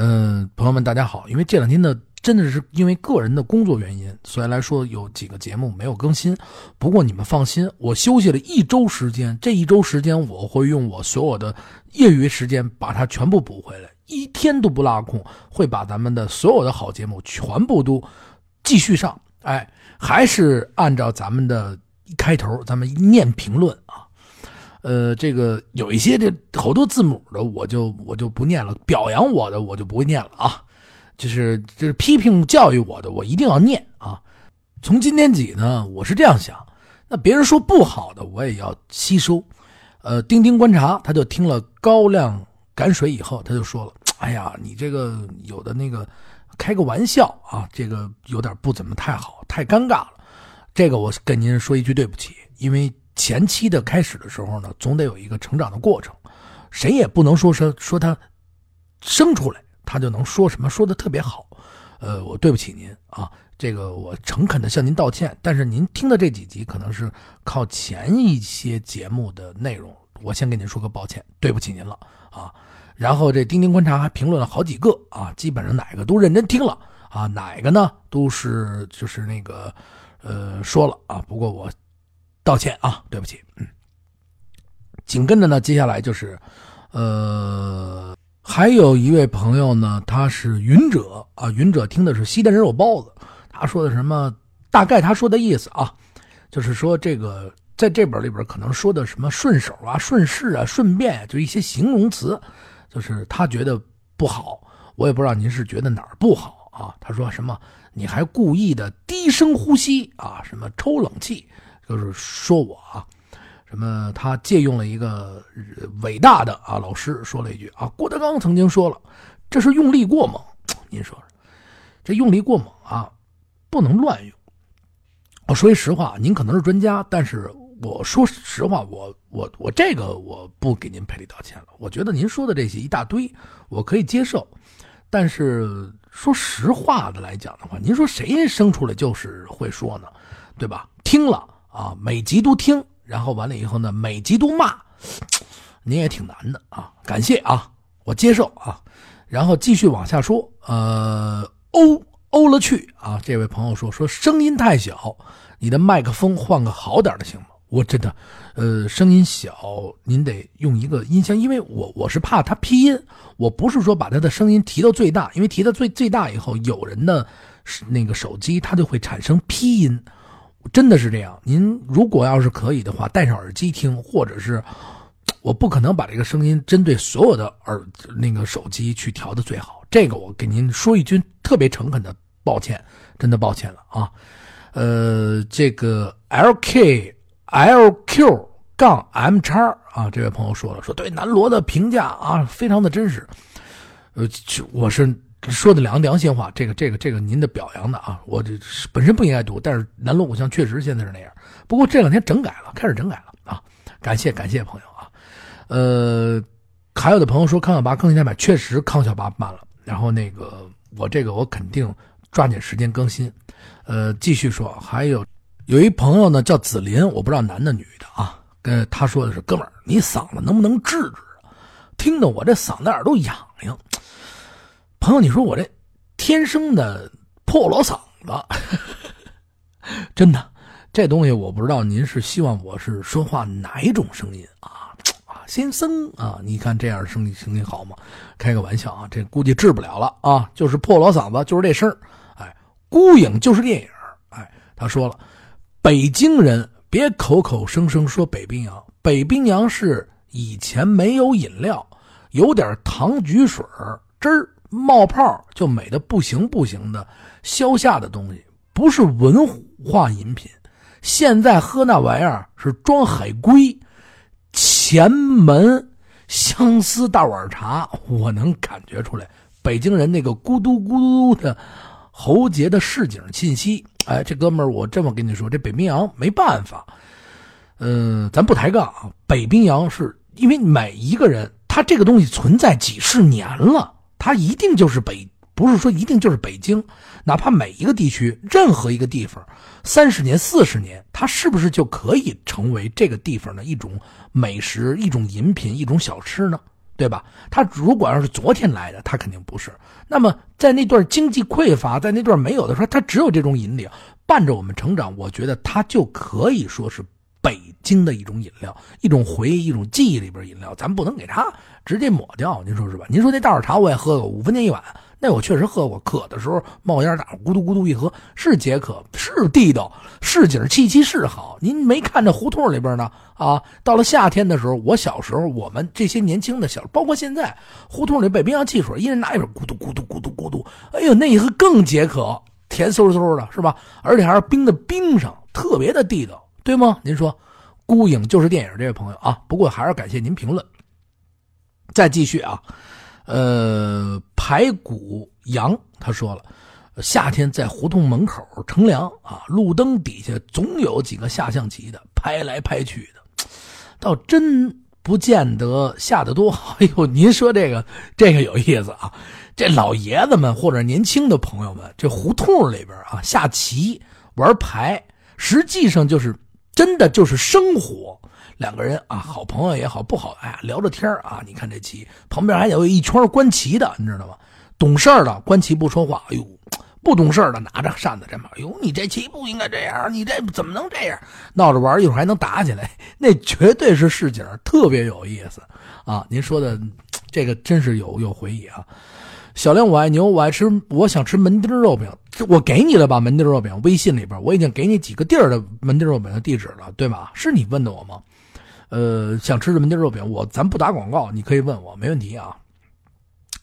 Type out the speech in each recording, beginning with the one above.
嗯，朋友们，大家好。因为这两天呢，真的是因为个人的工作原因，所以来说有几个节目没有更新。不过你们放心，我休息了一周时间，这一周时间我会用我所有的业余时间把它全部补回来，一天都不落空，会把咱们的所有的好节目全部都继续上。哎，还是按照咱们的开头，咱们念评论啊。呃，这个有一些这好多字母的，我就我就不念了。表扬我的，我就不会念了啊。就是就是批评教育我的，我一定要念啊。从今天起呢，我是这样想。那别人说不好的，我也要吸收。呃，钉钉观察，他就听了高亮赶水以后，他就说了：“哎呀，你这个有的那个开个玩笑啊，这个有点不怎么太好，太尴尬了。这个我跟您说一句对不起，因为。”前期的开始的时候呢，总得有一个成长的过程，谁也不能说说说他生出来他就能说什么说的特别好，呃，我对不起您啊，这个我诚恳的向您道歉。但是您听的这几集可能是靠前一些节目的内容，我先跟您说个抱歉，对不起您了啊。然后这钉钉观察还评论了好几个啊，基本上哪个都认真听了啊，哪个呢都是就是那个呃说了啊，不过我。道歉啊，对不起，嗯。紧跟着呢，接下来就是，呃，还有一位朋友呢，他是云者啊，云者听的是西单人肉包子，他说的什么？大概他说的意思啊，就是说这个在这本里边可能说的什么顺手啊、顺势啊、顺便，就一些形容词，就是他觉得不好。我也不知道您是觉得哪儿不好啊？他说什么？你还故意的低声呼吸啊？什么抽冷气？就是说我啊，什么他借用了一个伟大的啊老师说了一句啊，郭德纲曾经说了，这是用力过猛。您说说，这用力过猛啊，不能乱用。我说句实话，您可能是专家，但是我说实话，我我我这个我不给您赔礼道歉了。我觉得您说的这些一大堆，我可以接受，但是说实话的来讲的话，您说谁生出来就是会说呢？对吧？听了。啊，每集都听，然后完了以后呢，每集都骂，您也挺难的啊。感谢啊，我接受啊。然后继续往下说，呃，欧欧了去啊。这位朋友说说声音太小，你的麦克风换个好点的行吗？我真的，呃，声音小，您得用一个音箱，因为我我是怕它劈音，我不是说把它的声音提到最大，因为提到最最大以后，有人的那个手机它就会产生劈音。真的是这样。您如果要是可以的话，戴上耳机听，或者是 我不可能把这个声音针对所有的耳那个手机去调的最好。这个我给您说一句特别诚恳的抱歉，真的抱歉了啊。呃，这个 L K L Q 杠 M 叉啊，这位朋友说了，说对南锣的评价啊，非常的真实。呃，我是。说的良良心话，这个这个这个您的表扬的啊，我这本身不应该读，但是南锣鼓巷确实现在是那样。不过这两天整改了，开始整改了啊，感谢感谢朋友啊。呃，还有的朋友说康小八更新太慢，确实康小八慢了。然后那个我这个我肯定抓紧时间更新。呃，继续说，还有有一朋友呢叫紫林，我不知道男的女的啊，跟他说的是哥们儿，你嗓子能不能治治？听得我这嗓子眼都痒。朋友，你说我这天生的破锣嗓子，真的，这东西我不知道您是希望我是说话哪一种声音啊？啊，先生啊，你看这样声音声音好吗？开个玩笑啊，这估计治不了了啊，就是破锣嗓子，就是这声哎，孤影就是电影哎，他说了，北京人别口口声声说北冰洋，北冰洋是以前没有饮料，有点糖橘水汁儿。冒泡就美的不行不行的，消夏的东西不是文化饮品。现在喝那玩意儿是装海龟。前门相思大碗茶，我能感觉出来，北京人那个咕嘟咕嘟的喉结的市井气息。哎，这哥们儿，我这么跟你说，这北冰洋没办法。嗯，咱不抬杠啊，北冰洋是因为每一个人，他这个东西存在几十年了。它一定就是北，不是说一定就是北京，哪怕每一个地区，任何一个地方，三十年、四十年，它是不是就可以成为这个地方的一种美食、一种饮品、一种小吃呢？对吧？他如果要是昨天来的，他肯定不是。那么在那段经济匮乏，在那段没有的时候，他只有这种引领伴着我们成长，我觉得他就可以说是北京的一种饮料，一种回忆，一种记忆里边饮料。咱不能给他直接抹掉，您说是吧？您说那大耳茶我也喝过，五分钱一碗。那我确实喝过，渴的时候冒烟，大咕嘟咕嘟一喝，是解渴，是地道，市井气息是好。您没看这胡同里边呢啊？到了夏天的时候，我小时候，我们这些年轻的小，包括现在，胡同里北冰箱汽水，一人拿一瓶，咕嘟咕嘟咕嘟咕嘟，哎呦，那一喝更解渴，甜嗖嗖的，是吧？而且还是冰的冰上，特别的地道，对吗？您说，孤影就是电影，这位朋友啊。不过还是感谢您评论。再继续啊。呃，排骨羊他说了，夏天在胡同门口乘凉啊，路灯底下总有几个下象棋的拍来拍去的，倒真不见得下得多好。哎呦，您说这个这个有意思啊，这老爷子们或者年轻的朋友们，这胡同里边啊下棋玩牌，实际上就是真的就是生活。两个人啊，好朋友也好，不好哎，聊着天啊。你看这棋旁边还有一圈观棋的，你知道吗？懂事的观棋不说话，哎呦，不懂事的拿着扇子在旁，哎呦，你这棋不应该这样，你这怎么能这样？闹着玩，一会儿还能打起来，那绝对是市井，特别有意思啊！您说的这个真是有有回忆啊。小亮，我爱牛，我爱吃，我想吃门钉肉饼，我给你了吧？门钉肉饼，微信里边我已经给你几个地儿的门钉肉饼的地址了，对吧？是你问的我吗？呃，想吃门钉肉饼，我咱不打广告，你可以问我，没问题啊。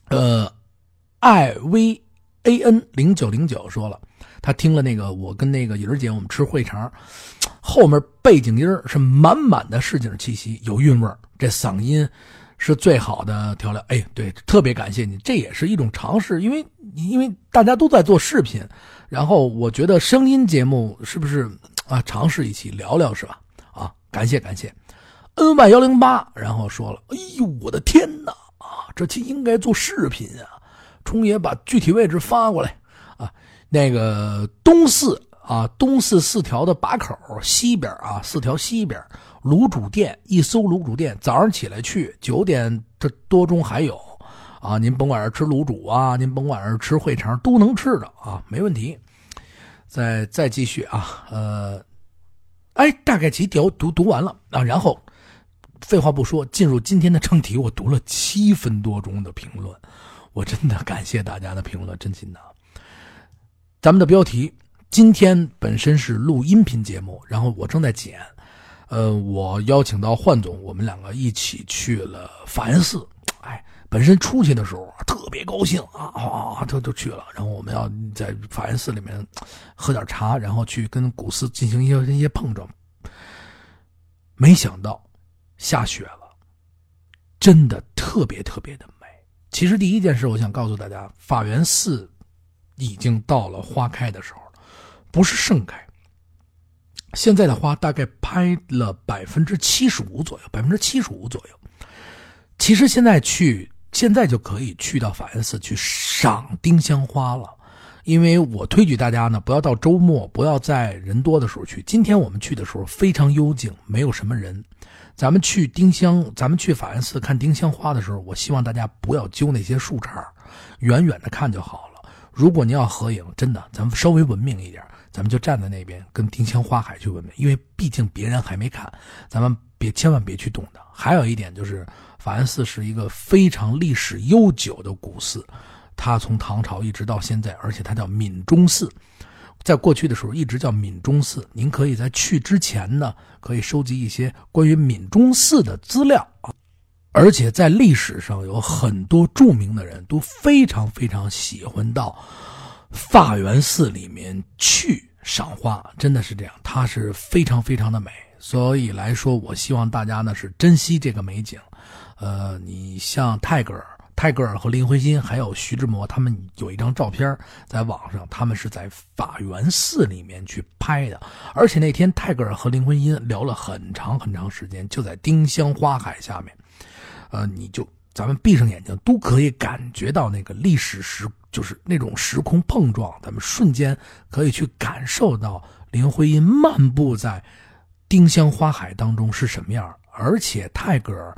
呃，i v a n 零九零九说了，他听了那个我跟那个颖儿姐我们吃烩肠，后面背景音是满满的市井气息，有韵味这嗓音是最好的调料。哎，对，特别感谢你，这也是一种尝试，因为因为大家都在做视频，然后我觉得声音节目是不是啊？尝试一起聊聊是吧？啊，感谢感谢。N Y 幺零八，然后说了：“哎呦，我的天哪！啊，这期应该做视频啊！冲爷把具体位置发过来啊。那个东四啊，东四四条的把口西边啊，四条西边卤煮店，一搜卤煮店，早上起来去，九点这多钟还有啊。您甭管是吃卤煮啊，您甭管是吃烩肠，都能吃的啊，没问题。再再继续啊，呃，哎，大概其条读读完了啊，然后。”废话不说，进入今天的正题。我读了七分多钟的评论，我真的感谢大家的评论，真心的。咱们的标题今天本身是录音频节目，然后我正在剪。呃，我邀请到焕总，我们两个一起去了法源寺。哎，本身出去的时候特别高兴啊啊，就就去了。然后我们要在法源寺里面喝点茶，然后去跟古寺进行一些一些碰撞。没想到。下雪了，真的特别特别的美。其实第一件事，我想告诉大家，法源寺已经到了花开的时候，不是盛开。现在的花大概拍了百分之七十五左右，百分之七十五左右。其实现在去，现在就可以去到法源寺去赏丁香花了。因为我推举大家呢，不要到周末，不要在人多的时候去。今天我们去的时候非常幽静，没有什么人。咱们去丁香，咱们去法源寺看丁香花的时候，我希望大家不要揪那些树杈，远远的看就好了。如果您要合影，真的，咱们稍微文明一点，咱们就站在那边跟丁香花海去问问，因为毕竟别人还没看，咱们别千万别去动的。还有一点就是，法源寺是一个非常历史悠久的古寺，它从唐朝一直到现在，而且它叫闽中寺。在过去的时候，一直叫闽中寺。您可以在去之前呢，可以收集一些关于闽中寺的资料啊。而且在历史上有很多著名的人都非常非常喜欢到法源寺里面去赏花，真的是这样，它是非常非常的美。所以来说，我希望大家呢是珍惜这个美景。呃，你像泰戈尔。泰戈尔和林徽因还有徐志摩，他们有一张照片在网上，他们是在法源寺里面去拍的。而且那天泰戈尔和林徽因聊了很长很长时间，就在丁香花海下面。呃，你就咱们闭上眼睛都可以感觉到那个历史时，就是那种时空碰撞，咱们瞬间可以去感受到林徽因漫步在丁香花海当中是什么样。而且泰戈尔。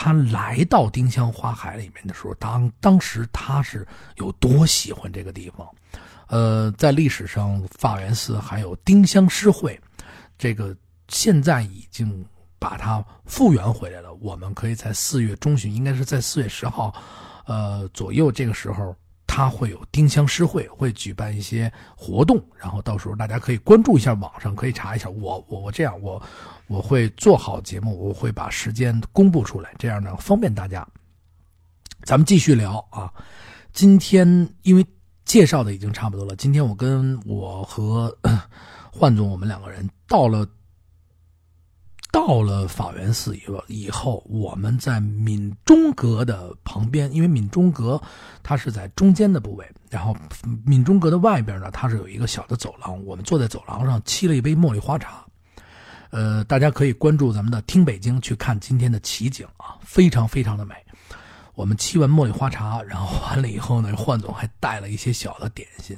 他来到丁香花海里面的时候，当当时他是有多喜欢这个地方。呃，在历史上，法源寺还有丁香诗会，这个现在已经把它复原回来了。我们可以在四月中旬，应该是在四月十号，呃左右这个时候，它会有丁香诗会，会举办一些活动，然后到时候大家可以关注一下网上，可以查一下。我我我这样，我我会做好节目，我会把时间公布出来，这样呢方便大家。咱们继续聊啊，今天因为。介绍的已经差不多了。今天我跟我和 焕总，我们两个人到了到了法源寺以以后，我们在闽中阁的旁边，因为闽中阁它是在中间的部位，然后闽中阁的外边呢，它是有一个小的走廊。我们坐在走廊上沏了一杯茉莉花茶。呃，大家可以关注咱们的听北京去看今天的奇景啊，非常非常的美。我们沏完茉莉花茶，然后完了以后呢，焕总还带了一些小的点心。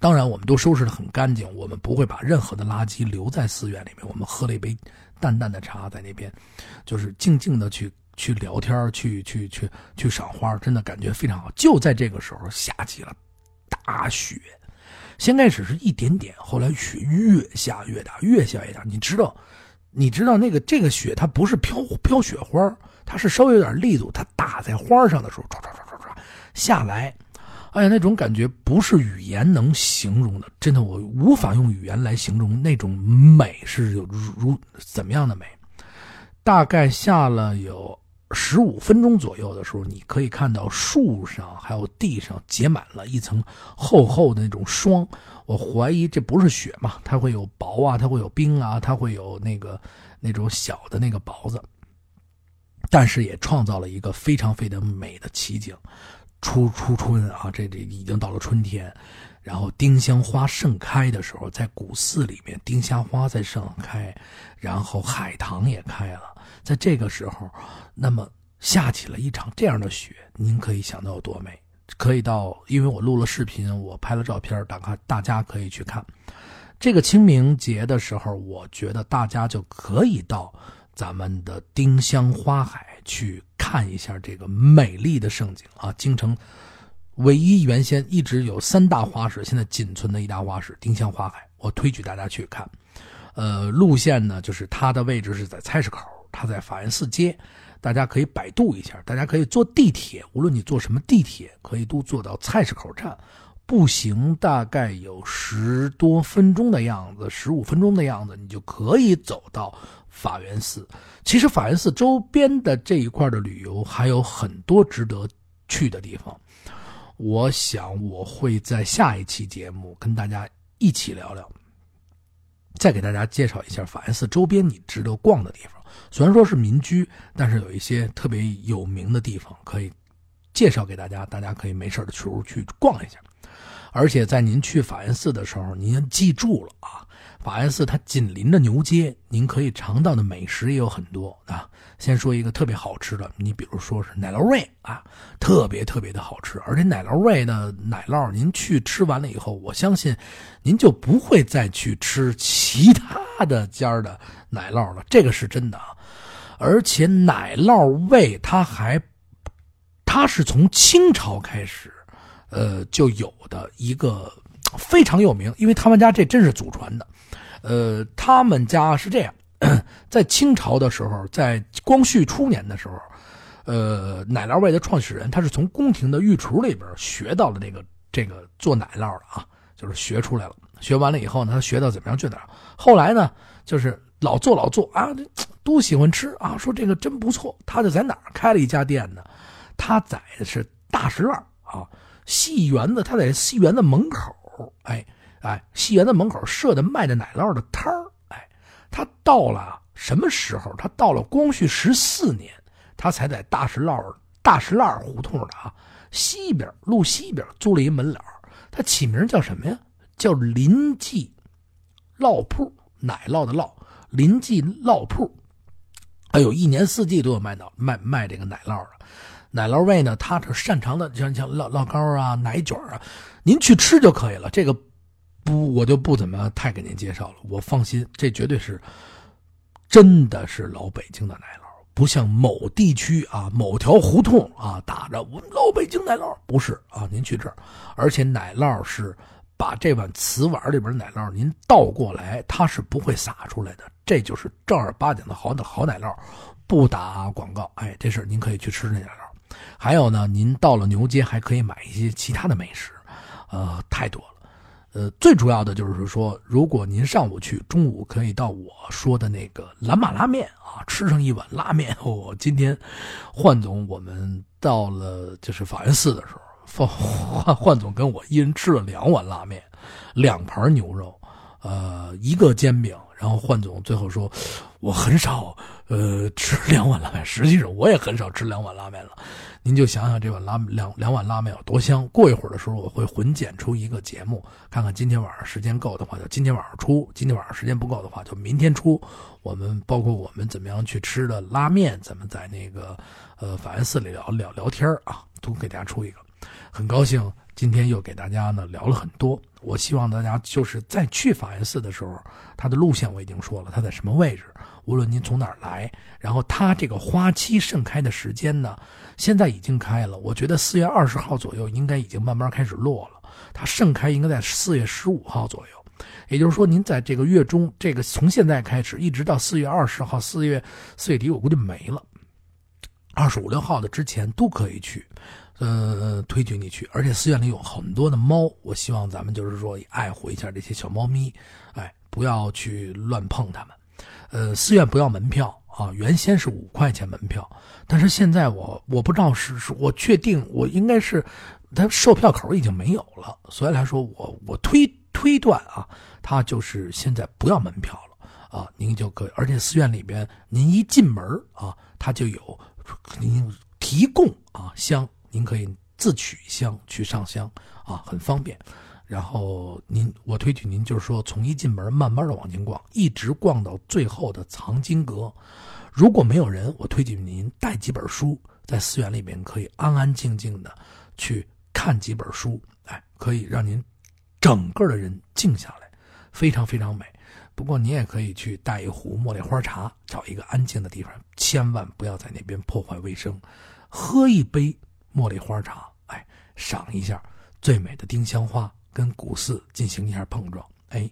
当然，我们都收拾的很干净，我们不会把任何的垃圾留在寺院里面。我们喝了一杯淡淡的茶，在那边，就是静静的去去聊天，去去去去赏花，真的感觉非常好。就在这个时候，下起了大雪。先开始是一点点，后来雪越下越大，越下越大。你知道，你知道那个这个雪它不是飘飘雪花。它是稍微有点力度，它打在花上的时候，唰唰唰唰唰下来，哎呀，那种感觉不是语言能形容的，真的，我无法用语言来形容那种美是有如怎么样的美。大概下了有十五分钟左右的时候，你可以看到树上还有地上结满了一层厚厚的那种霜。我怀疑这不是雪嘛，它会有薄啊，它会有冰啊，它会有那个那种小的那个雹子。但是也创造了一个非常非常美的奇景，初初春啊，这这已经到了春天，然后丁香花盛开的时候，在古寺里面，丁香花在盛开，然后海棠也开了，在这个时候，那么下起了一场这样的雪，您可以想到有多美，可以到，因为我录了视频，我拍了照片，大家大家可以去看，这个清明节的时候，我觉得大家就可以到。咱们的丁香花海去看一下这个美丽的盛景啊！京城唯一原先一直有三大花市，现在仅存的一大花市丁香花海，我推举大家去看。呃，路线呢，就是它的位置是在菜市口，它在法源寺街，大家可以百度一下，大家可以坐地铁，无论你坐什么地铁，可以都坐到菜市口站，步行大概有十多分钟的样子，十五分钟的样子，你就可以走到。法源寺，其实法源寺周边的这一块的旅游还有很多值得去的地方。我想我会在下一期节目跟大家一起聊聊，再给大家介绍一下法源寺周边你值得逛的地方。虽然说是民居，但是有一些特别有名的地方可以介绍给大家，大家可以没事的时候去逛一下。而且在您去法源寺的时候，您记住了啊。法源寺它紧邻着牛街，您可以尝到的美食也有很多啊。先说一个特别好吃的，你比如说是奶酪味啊，特别特别的好吃。而且奶酪味的奶酪，您去吃完了以后，我相信您就不会再去吃其他的家的奶酪了，这个是真的啊。而且奶酪味它还，它是从清朝开始，呃就有的一个非常有名，因为他们家这真是祖传的。呃，他们家是这样，在清朝的时候，在光绪初年的时候，呃，奶酪味的创始人他是从宫廷的御厨里边学到了这个这个做奶酪的啊，就是学出来了。学完了以后呢，他学到怎么样做奶酪。后来呢，就是老做老做啊，都喜欢吃啊，说这个真不错。他就在哪儿开了一家店呢？他在的是大石栏啊，戏园子，他在戏园子门口，哎。哎，戏园子门口设的卖的奶酪的摊儿，哎，他到了什么时候？他到了光绪十四年，他才在大石烙大石栏胡同的啊西边路西边租了一门脸他起名叫什么呀？叫林记烙铺，奶酪的烙，林记烙铺。哎呦，一年四季都有卖到卖卖这个奶酪的。奶酪味呢，他这擅长的像像烙烙糕啊、奶卷啊，您去吃就可以了。这个。不，我就不怎么太给您介绍了。我放心，这绝对是真的是老北京的奶酪，不像某地区啊、某条胡同啊打着我们老北京奶酪，不是啊，您去这儿，而且奶酪是把这碗瓷碗里边奶酪您倒过来，它是不会洒出来的，这就是正儿八经的好的好奶酪，不打广告。哎，这事您可以去吃那奶酪。还有呢，您到了牛街还可以买一些其他的美食，呃，太多了。呃，最主要的就是说，如果您上午去，中午可以到我说的那个蓝马拉面啊，吃上一碗拉面。我今天，焕总我们到了就是法源寺的时候，焕焕总跟我一人吃了两碗拉面，两盘牛肉，呃，一个煎饼。然后换总最后说，我很少呃吃两碗拉面，实际上我也很少吃两碗拉面了。您就想想这碗拉两两碗拉面有多香。过一会儿的时候，我会混剪出一个节目，看看今天晚上时间够的话，就今天晚上出；今天晚上时间不够的话，就明天出。我们包括我们怎么样去吃的拉面，怎么在那个呃法源寺里聊聊聊天啊，都给大家出一个。很高兴今天又给大家呢聊了很多。我希望大家就是在去法源寺的时候，它的路线我已经说了，它在什么位置。无论您从哪儿来，然后它这个花期盛开的时间呢？现在已经开了，我觉得四月二十号左右应该已经慢慢开始落了。它盛开应该在四月十五号左右，也就是说，您在这个月中，这个从现在开始一直到四月二十号，四月四月底我估计没了。二十五六号的之前都可以去，呃，推举你去。而且寺院里有很多的猫，我希望咱们就是说爱护一下这些小猫咪，哎，不要去乱碰它们。呃，寺院不要门票。啊，原先是五块钱门票，但是现在我我不知道是是，我确定我应该是，它售票口已经没有了，所以来说我我推推断啊，它就是现在不要门票了啊，您就可以，而且寺院里边您一进门啊，它就有您提供啊香，您可以自取香去上香啊，很方便。然后您，我推举您就是说，从一进门慢慢的往前逛，一直逛到最后的藏经阁。如果没有人，我推举您带几本书，在寺院里面可以安安静静的去看几本书，哎，可以让您整个的人静下来，非常非常美。不过您也可以去带一壶茉莉花茶，找一个安静的地方，千万不要在那边破坏卫生，喝一杯茉莉花茶，哎，赏一下最美的丁香花。跟古寺进行一下碰撞，哎，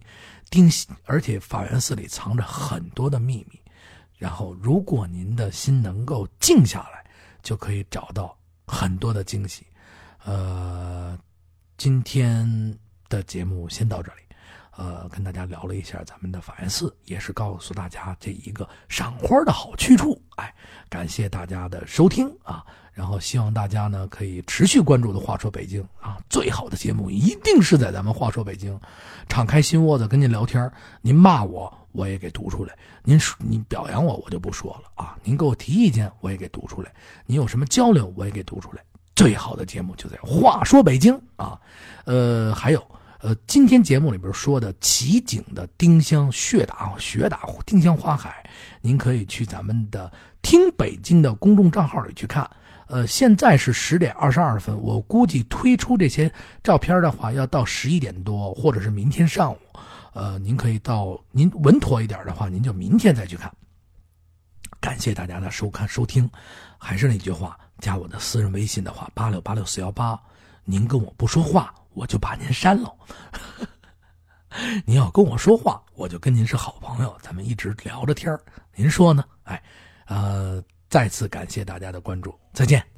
丁，而且法源寺里藏着很多的秘密，然后如果您的心能够静下来，就可以找到很多的惊喜。呃，今天的节目先到这里，呃，跟大家聊了一下咱们的法源寺，也是告诉大家这一个赏花的好去处。哎，感谢大家的收听啊。然后希望大家呢可以持续关注的《话说北京》啊，最好的节目一定是在咱们《话说北京》，敞开心窝子跟您聊天您骂我，我也给读出来；您您表扬我，我就不说了啊。您给我提意见，我也给读出来；您有什么交流，我也给读出来。最好的节目就在《话说北京》啊。呃，还有呃，今天节目里边说的奇景的丁香血打雪打丁香花海，您可以去咱们的听北京的公众账号里去看。呃，现在是十点二十二分，我估计推出这些照片的话，要到十一点多，或者是明天上午。呃，您可以到您稳妥一点的话，您就明天再去看。感谢大家的收看收听，还是那句话，加我的私人微信的话，八六八六四幺八，您跟我不说话，我就把您删了。您要跟我说话，我就跟您是好朋友，咱们一直聊着天您说呢？哎，呃。再次感谢大家的关注，再见。